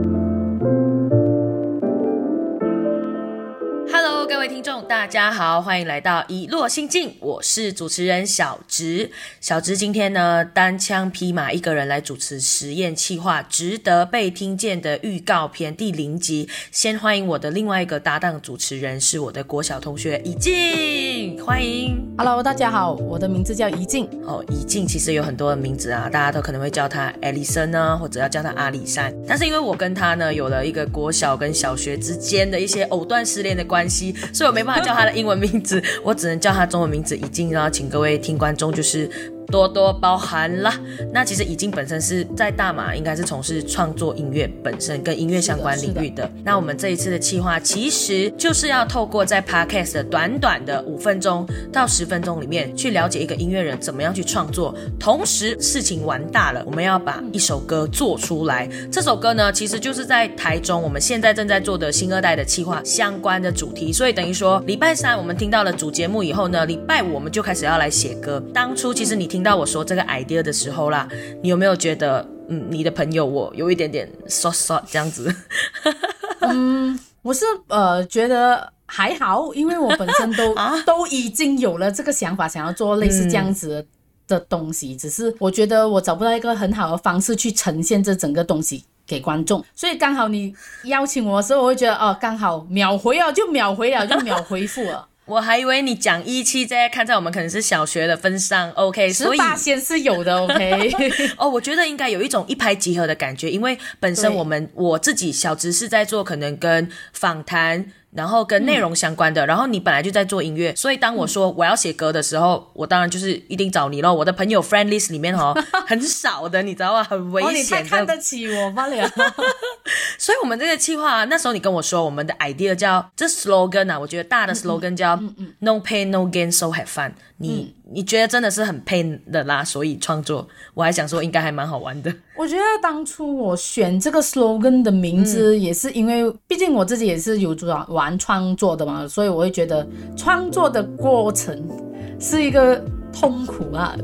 Hello，各听众，大家好，欢迎来到一落心境，我是主持人小植。小植今天呢，单枪匹马一个人来主持实验企划，值得被听见的预告片第零集。先欢迎我的另外一个搭档主持人，是我的国小同学怡静，欢迎。Hello，大家好，我的名字叫怡静。哦，怡静其实有很多的名字啊，大家都可能会叫她艾丽森呢，或者要叫她阿里山。但是因为我跟她呢有了一个国小跟小学之间的一些藕断丝连的关系，所以我没办法叫他的英文名字，我只能叫他中文名字已经。然后请各位听观众就是。多多包涵啦。那其实已经本身是在大马，应该是从事创作音乐本身跟音乐相关领域的。那我们这一次的计划，其实就是要透过在 podcast 的短短的五分钟到十分钟里面，去了解一个音乐人怎么样去创作。同时，事情玩大了，我们要把一首歌做出来。这首歌呢，其实就是在台中我们现在正在做的新二代的企划相关的主题。所以等于说，礼拜三我们听到了主节目以后呢，礼拜五我们就开始要来写歌。当初其实你听到我说这个 idea 的时候啦，你有没有觉得，嗯，你的朋友我有一点点 so so 这样子？嗯我是呃觉得还好，因为我本身都、都已经有了这个想法，想要做类似这样子的东西，只是我觉得我找不到一个很好的方式去呈现这整个东西。给观众，所以刚好你邀请我的时候，我会觉得哦，刚好秒回啊就秒回了就秒回复了，我还以为你讲一期在看在我们可能是小学的份上，OK，十所以八先是有的，OK，哦，我觉得应该有一种一拍即合的感觉，因为本身我们我自己小直是在做可能跟访谈。然后跟内容相关的，然后你本来就在做音乐，所以当我说我要写歌的时候，我当然就是一定找你咯。我的朋友 friend list 里面哦很少的，你知道吗？很危哦，你险的。太看得起我罢了。所以我们这个计划、啊，那时候你跟我说我们的 idea 叫这 slogan 啊，我觉得大的 slogan 叫 No pain no gain so have fun 你。你觉得真的是很 pain 的啦，所以创作，我还想说应该还蛮好玩的。我觉得当初我选这个 slogan 的名字，也是因为，毕竟我自己也是有玩玩创作的嘛，所以我会觉得创作的过程是一个痛苦啊。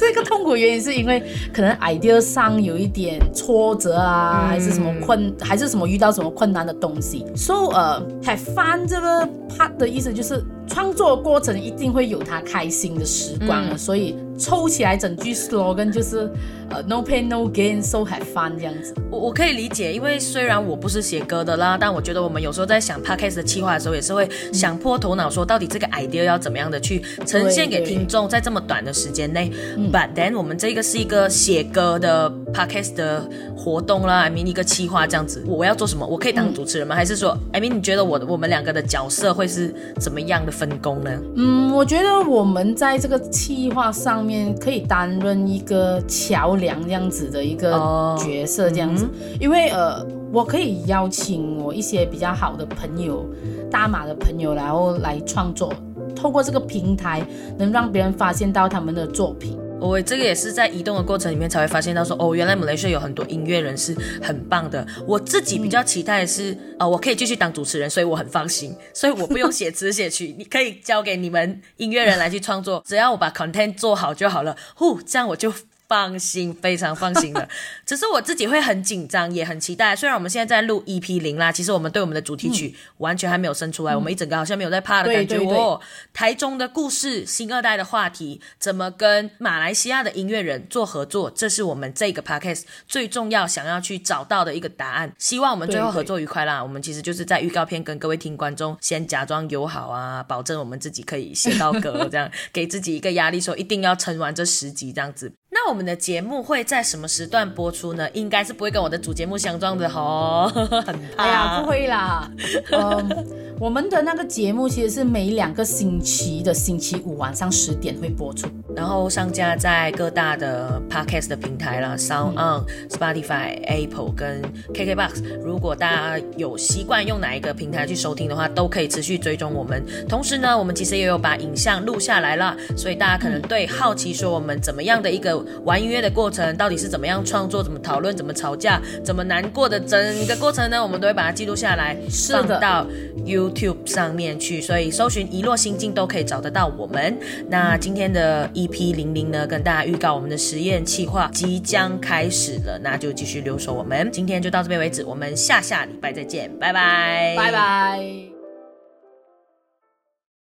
这个痛苦原因，是因为 可能 idea 上有一点挫折啊，还是什么困，还是什么遇到什么困难的东西。So 呃，have fun 这个 part 的意思就是创作过程一定会有他开心的时光的，所以抽起来整句 slogan 就是呃 no pain no gain so have fun 这样子。我我可以理解，因为虽然我不是写歌的啦，但我觉得我们有时候在想 podcast 的企划的时候，也是会想破头脑说，到底这个 idea 要怎么样的去呈现给听众，在这么短的时间内。But then 我们这个是一个写歌的 podcast 的活动啦，I mean 一个企划这样子，我要做什么？我可以当主持人吗？还是说，I mean 你觉得我我们两个的角色会是怎么样的分工呢？嗯，我觉得我们在这个企划上面可以担任一个桥梁这样子的一个哦角色，这样子，因为呃，我可以邀请我一些比较好的朋友，大马的朋友，然后来创作，透过这个平台，能让别人发现到他们的作品。我这个也是在移动的过程里面才会发现到说，哦，原来马来西亚有很多音乐人是很棒的。我自己比较期待是，呃，我可以继续当主持人，所以我很放心，所以我不用写词 写曲，你可以交给你们音乐人来去创作，只要我把 content 做好就好了。呼，这样我就。放心，非常放心的。只是我自己会很紧张，也很期待。虽然我们现在在录 EP 零啦，其实我们对我们的主题曲完全还没有生出来，我们一整个好像没有在怕的感觉。哦，台中的故事，新二代的话题，怎么跟马来西亚的音乐人做合作，这是我们这个 podcast 最重要想要去找到的一个答案。希望我们最后合作愉快啦。我们其实就是在预告片跟各位听观众先假装友好啊，保证我们自己可以写到歌，这样给自己一个压力，说一定要撑完这十集这样子。那我们的节目会在什么时段播出呢？应该是不会跟我的主节目相撞的吼，很怕。哎呀，不会啦，嗯，我们的那个节目其实是每两个星期的星期五晚上十点会播出。然后上架在各大的 podcast 的平台啦，Sound On、Spotify、Apple 跟 KKBox。如果大家有习惯用哪一个平台去收听的话，都可以持续追踪我们。同时呢，我们其实也有把影像录下来了，所以大家可能对好奇说我们怎么样的一个玩音乐的过程，到底是怎么样创作、怎么讨论、怎么吵架、怎么难过的整个过程呢？我们都会把它记录下来，放到 YouTube 上面去。所以搜寻“遗落心境”都可以找得到我们。那今天的 EP 零零呢，跟大家预告我们的实验计划即将开始了，那就继续留守我们。今天就到这边为止，我们下下礼拜再见，拜拜，拜拜。